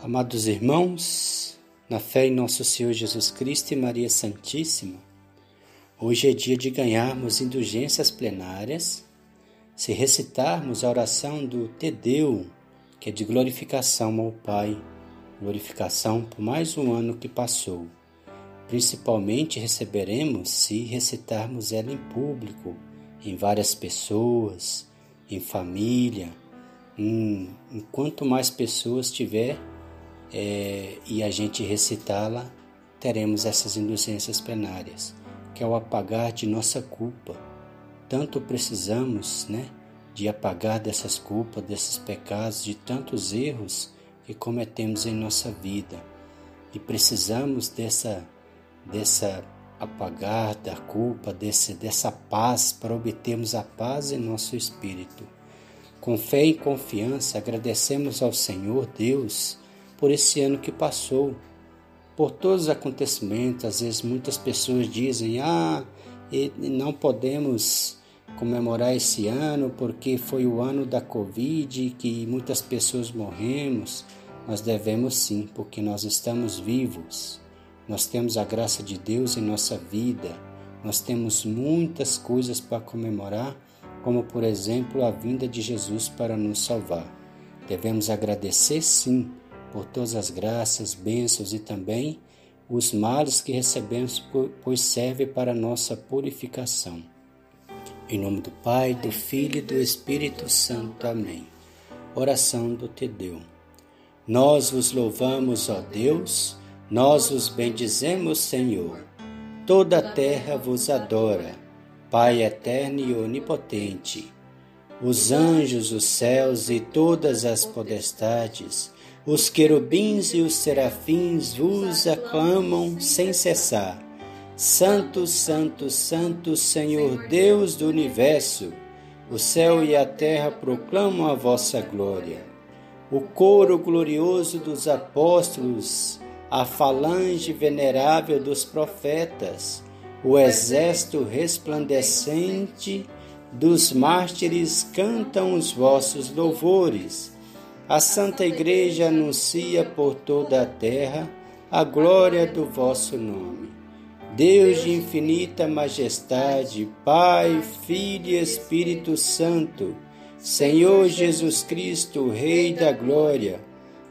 Amados irmãos, na fé em nosso Senhor Jesus Cristo e Maria Santíssima, hoje é dia de ganharmos indulgências plenárias se recitarmos a oração do Tedeu, que é de glorificação ao Pai, glorificação por mais um ano que passou. Principalmente receberemos se recitarmos ela em público, em várias pessoas, em família, em, em quanto mais pessoas tiver é, e a gente recitá-la, teremos essas indulgências plenárias, que é o apagar de nossa culpa. Tanto precisamos, né, de apagar dessas culpas, desses pecados, de tantos erros que cometemos em nossa vida. E precisamos dessa dessa apagar da culpa, desse, dessa paz, para obtermos a paz em nosso espírito. Com fé e confiança, agradecemos ao Senhor Deus por esse ano que passou, por todos os acontecimentos. Às vezes muitas pessoas dizem: ah, não podemos comemorar esse ano porque foi o ano da Covid que muitas pessoas morremos. Nós devemos sim, porque nós estamos vivos. Nós temos a graça de Deus em nossa vida. Nós temos muitas coisas para comemorar, como por exemplo a vinda de Jesus para nos salvar. Devemos agradecer sim por todas as graças, bênçãos e também os males que recebemos, pois serve para nossa purificação. Em nome do Pai, do Filho e do Espírito Santo. Amém. Oração do Tedeu. Nós vos louvamos, ó Deus, nós vos bendizemos, Senhor. Toda a terra vos adora, Pai eterno e onipotente. Os anjos, os céus e todas as podestades, os querubins e os serafins vos aclamam sem cessar. Santo, Santo, Santo, Senhor Deus do universo, o céu e a terra proclamam a vossa glória. O coro glorioso dos apóstolos, a falange venerável dos profetas, o exército resplandecente dos mártires cantam os vossos louvores a Santa Igreja anuncia por toda a terra a glória do vosso nome. Deus de infinita majestade, Pai, Filho e Espírito Santo, Senhor Jesus Cristo, Rei da Glória,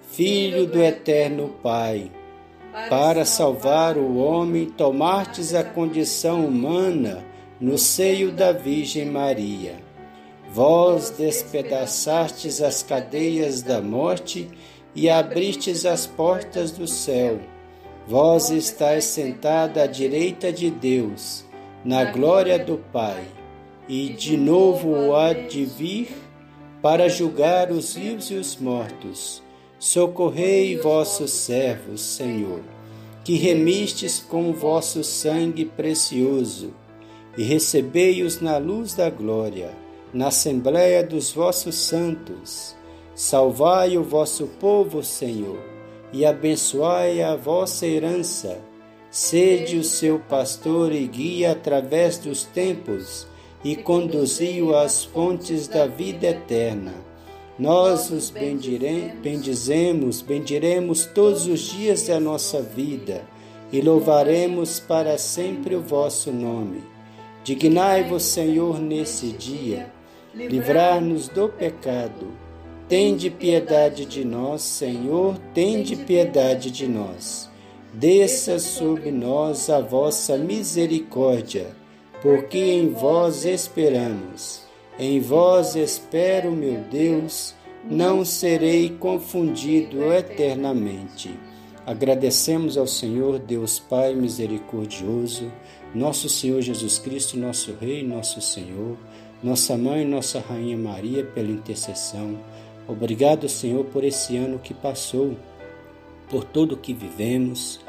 Filho do Eterno Pai, para salvar o homem, tomastes a condição humana no seio da Virgem Maria Vós despedaçastes as cadeias da morte e abristes as portas do céu. Vós estáis sentada à direita de Deus, na glória do Pai, e de novo há de vir para julgar os vivos e os mortos. Socorrei vossos servos, Senhor, que remistes com o vosso sangue precioso, e recebei-os na luz da glória na Assembleia dos vossos santos. Salvai o vosso povo, Senhor, e abençoai a vossa herança. Sede o seu pastor e guia através dos tempos, e conduzi-o às fontes da vida eterna. Nós os bendizemos, bendiremos todos os dias da nossa vida, e louvaremos para sempre o vosso nome. Dignai-vos, Senhor, nesse dia livrar-nos do pecado. Tende piedade de nós, Senhor, tende piedade de nós. Desça sobre nós a vossa misericórdia, porque em vós esperamos. Em vós espero, meu Deus, não serei confundido eternamente. Agradecemos ao Senhor, Deus Pai misericordioso, nosso Senhor Jesus Cristo, nosso Rei, nosso Senhor nossa Mãe, nossa Rainha Maria, pela intercessão. Obrigado, Senhor, por esse ano que passou, por tudo que vivemos,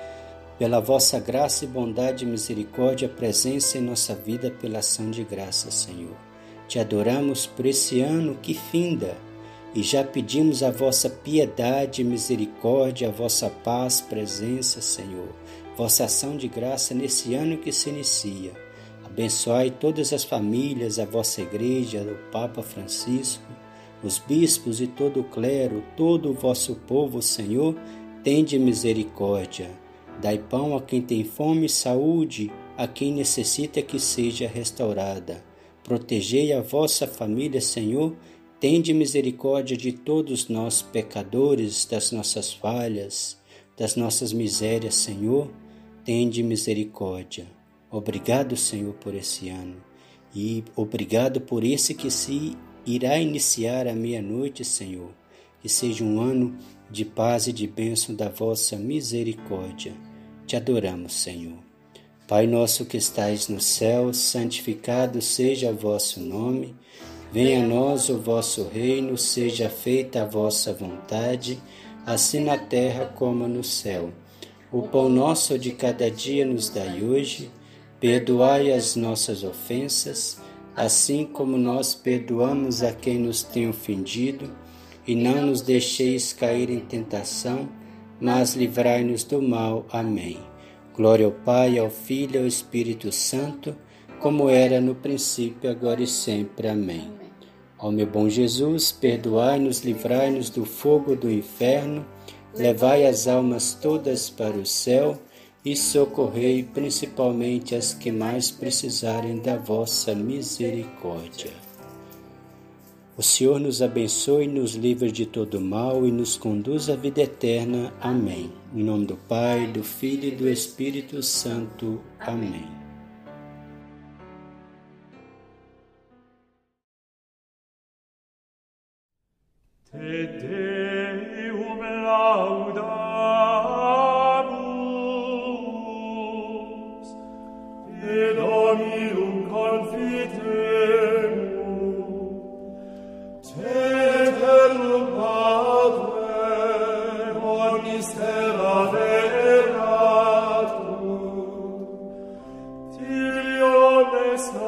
pela vossa graça e bondade e misericórdia, presença em nossa vida pela ação de graça, Senhor. Te adoramos por esse ano que finda e já pedimos a vossa piedade misericórdia, a vossa paz, presença, Senhor, vossa ação de graça nesse ano que se inicia. Abençoai todas as famílias, a vossa igreja, o Papa Francisco, os bispos e todo o clero, todo o vosso povo, Senhor, tende misericórdia. Dai pão a quem tem fome, saúde a quem necessita que seja restaurada. Protegei a vossa família, Senhor, tende misericórdia de todos nós, pecadores, das nossas falhas, das nossas misérias, Senhor, tende misericórdia. Obrigado, Senhor, por esse ano e obrigado por esse que se irá iniciar à meia-noite, Senhor. Que seja um ano de paz e de bênção da vossa misericórdia. Te adoramos, Senhor. Pai nosso que estais no céu, santificado seja o vosso nome. Venha a nós o vosso reino, seja feita a vossa vontade, assim na terra como no céu. O pão nosso de cada dia nos dai hoje. Perdoai as nossas ofensas, assim como nós perdoamos a quem nos tem ofendido, e não nos deixeis cair em tentação, mas livrai-nos do mal. Amém. Glória ao Pai, ao Filho e ao Espírito Santo, como era no princípio, agora e sempre. Amém. Ó meu bom Jesus, perdoai-nos, livrai-nos do fogo do inferno, levai as almas todas para o céu e socorrei principalmente as que mais precisarem da vossa misericórdia. O Senhor nos abençoe, nos livre de todo mal e nos conduz à vida eterna. Amém. Em nome do Pai, do Filho e do Espírito Santo. Amém. Te Deum Christ.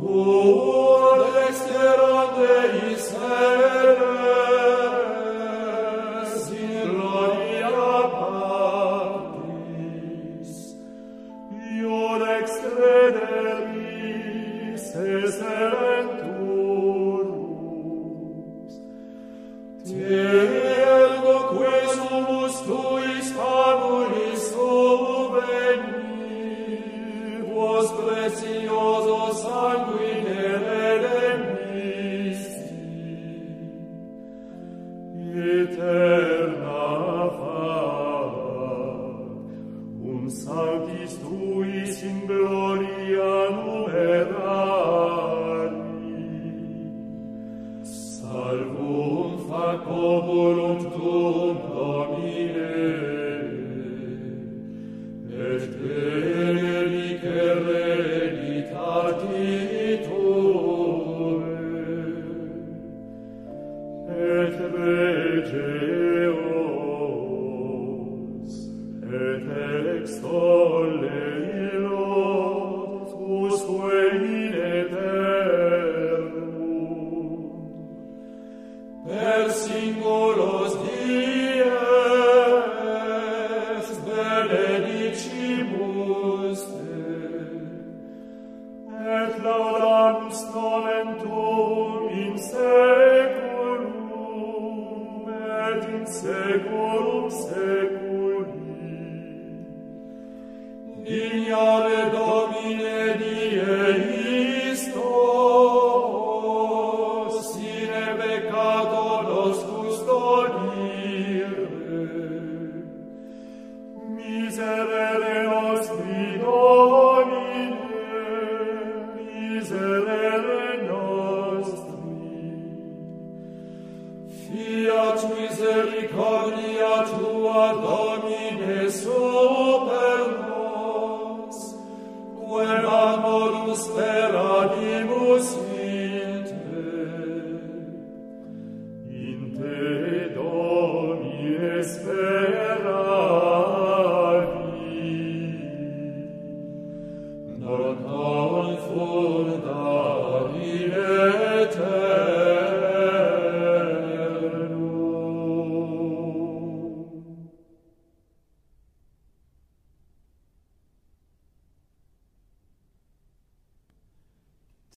Tu desterande Israel salvum fac populum tuum seculum se Christmas.